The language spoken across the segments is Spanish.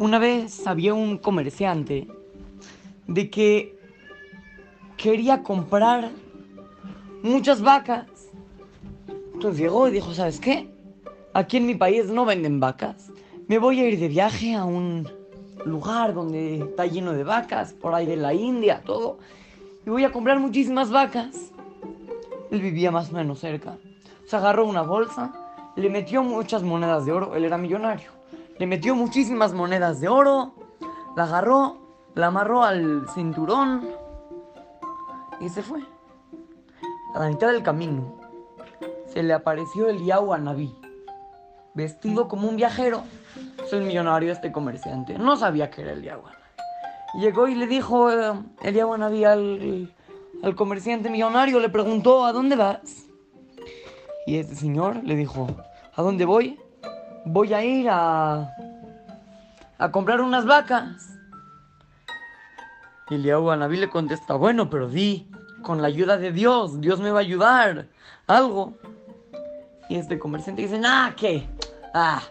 Una vez había un comerciante de que quería comprar muchas vacas. Entonces llegó y dijo, ¿sabes qué? Aquí en mi país no venden vacas. Me voy a ir de viaje a un lugar donde está lleno de vacas, por ahí de la India, todo. Y voy a comprar muchísimas vacas. Él vivía más o menos cerca. Se agarró una bolsa, le metió muchas monedas de oro, él era millonario. Le metió muchísimas monedas de oro, la agarró, la amarró al cinturón y se fue. A la mitad del camino se le apareció el Naví, vestido como un viajero. El millonario este comerciante. No sabía que era el Naví. Llegó y le dijo eh, el Naví al, al comerciante millonario, le preguntó, ¿a dónde vas? Y este señor le dijo, ¿a dónde voy? Voy a ir a, a comprar unas vacas. Y el Naví le contesta, bueno, pero di, con la ayuda de Dios, Dios me va a ayudar, algo. Y este comerciante dice, ah, ¿qué? Ah,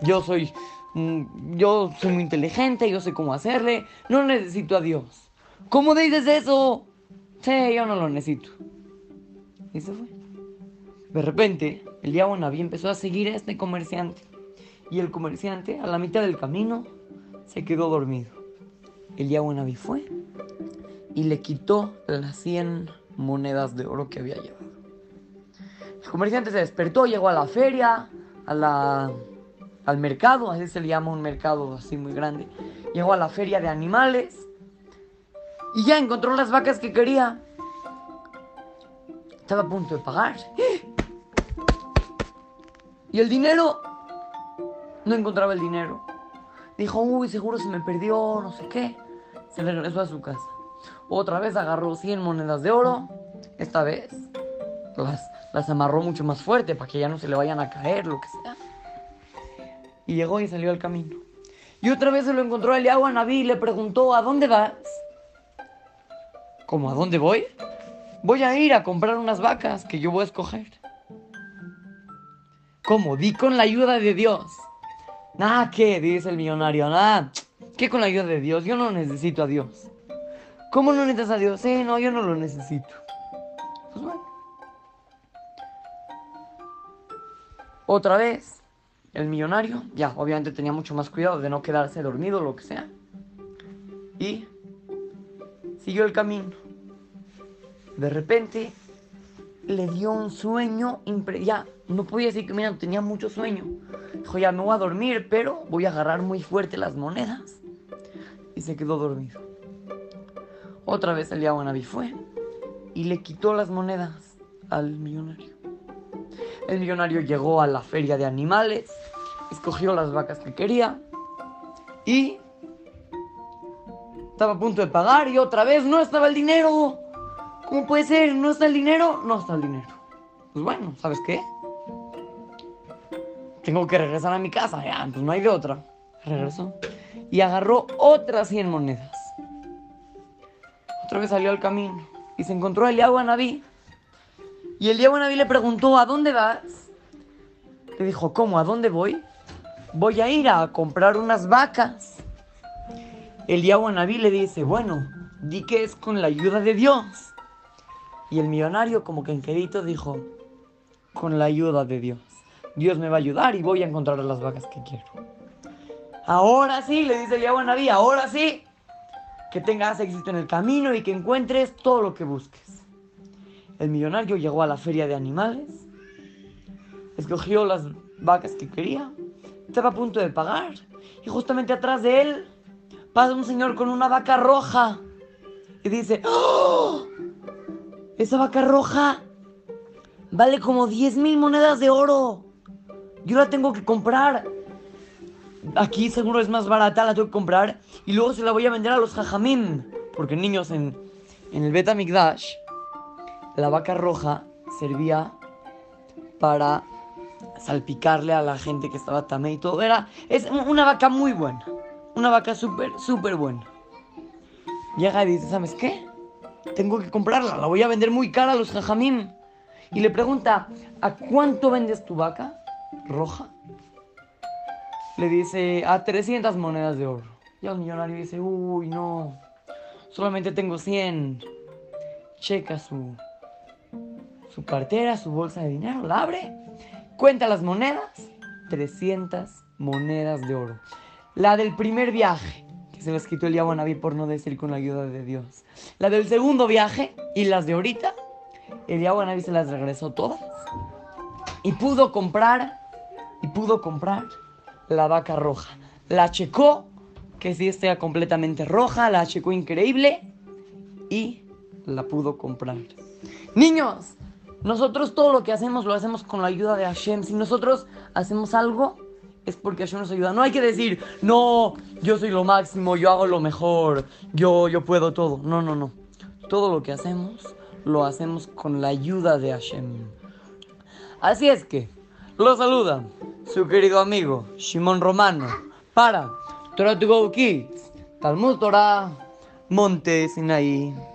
yo soy, mm, yo soy muy inteligente, yo sé cómo hacerle, no necesito a Dios. ¿Cómo dices eso? Sí, yo no lo necesito. Y se fue. De repente, el Naví empezó a seguir a este comerciante. Y el comerciante, a la mitad del camino, se quedó dormido. El Naví fue y le quitó las 100 monedas de oro que había llevado. El comerciante se despertó, llegó a la feria, a la, al mercado, así se le llama un mercado así muy grande. Llegó a la feria de animales y ya encontró las vacas que quería. Estaba a punto de pagar. Y el dinero, no encontraba el dinero. Dijo, uy, seguro se me perdió, no sé qué. Se regresó a su casa. Otra vez agarró 100 monedas de oro. Esta vez las, las amarró mucho más fuerte para que ya no se le vayan a caer, lo que sea. Y llegó y salió al camino. Y otra vez se lo encontró el agua Naví y le preguntó, ¿a dónde vas? ¿Cómo a dónde voy? Voy a ir a comprar unas vacas que yo voy a escoger. ¿Cómo? Di con la ayuda de Dios. Nada, ¿qué? Dice el millonario. Nada. ¿Qué con la ayuda de Dios? Yo no necesito a Dios. ¿Cómo no necesitas a Dios? Sí, no, yo no lo necesito. Pues bueno. Otra vez, el millonario, ya, obviamente tenía mucho más cuidado de no quedarse dormido o lo que sea. Y siguió el camino. De repente le dio un sueño, ya, no podía decir que, mira, tenía mucho sueño. Dijo, ya me voy a dormir, pero voy a agarrar muy fuerte las monedas. Y se quedó dormido. Otra vez el Naví fue y le quitó las monedas al millonario. El millonario llegó a la feria de animales, escogió las vacas que quería y estaba a punto de pagar y otra vez no estaba el dinero. ¿Cómo puede ser? ¿No está el dinero? No está el dinero. Pues bueno, ¿sabes qué? Tengo que regresar a mi casa, ya, pues no hay de otra. Regresó y agarró otras 100 monedas otra vez salió al camino y se encontró a Eliahu Naví. Y Eliahu Naví le preguntó, ¿a dónde vas? Le dijo, ¿cómo? ¿A dónde voy? Voy a ir a comprar unas vacas. Eliahu Naví le dice, bueno, di que es con la ayuda de Dios. Y el millonario, como que enquedito, dijo, con la ayuda de Dios. Dios me va a ayudar y voy a encontrar las vacas que quiero. Ahora sí, le dice Eliahu Naví, ahora sí que tengas éxito en el camino y que encuentres todo lo que busques. El millonario llegó a la feria de animales, escogió las vacas que quería, estaba a punto de pagar y justamente atrás de él pasa un señor con una vaca roja y dice, ¡Oh! Esa vaca roja vale como 10 mil monedas de oro. Yo la tengo que comprar aquí seguro es más barata, la tengo que comprar y luego se la voy a vender a los jajamim. Porque niños, en, en el Betamigdash, la vaca roja servía para salpicarle a la gente que estaba tamé y todo. Era, es una vaca muy buena. Una vaca súper, súper buena. Llega y dice, ¿sabes qué? Tengo que comprarla, la voy a vender muy cara a los jajamim. Y le pregunta, ¿a cuánto vendes tu vaca roja? le dice a 300 monedas de oro. Y el millonario dice, uy, no, solamente tengo 100. Checa su, su cartera, su bolsa de dinero, la abre, cuenta las monedas, 300 monedas de oro. La del primer viaje, se las quitó el Naví por no decir con la ayuda de Dios. La del segundo viaje y las de ahorita, el Naví se las regresó todas. Y pudo comprar, y pudo comprar la vaca roja. La checó, que sí esté completamente roja, la checó increíble y la pudo comprar. Niños, nosotros todo lo que hacemos lo hacemos con la ayuda de Hashem. Si nosotros hacemos algo, es porque Hashem nos ayuda. No hay que decir, no, yo soy lo máximo, yo hago lo mejor, yo, yo puedo todo. No, no, no. Todo lo que hacemos, lo hacemos con la ayuda de Hashem. Así es que, lo saluda su querido amigo Shimon Romano para Torah to Go Kids, Talmud Torah, Monte Sinaí.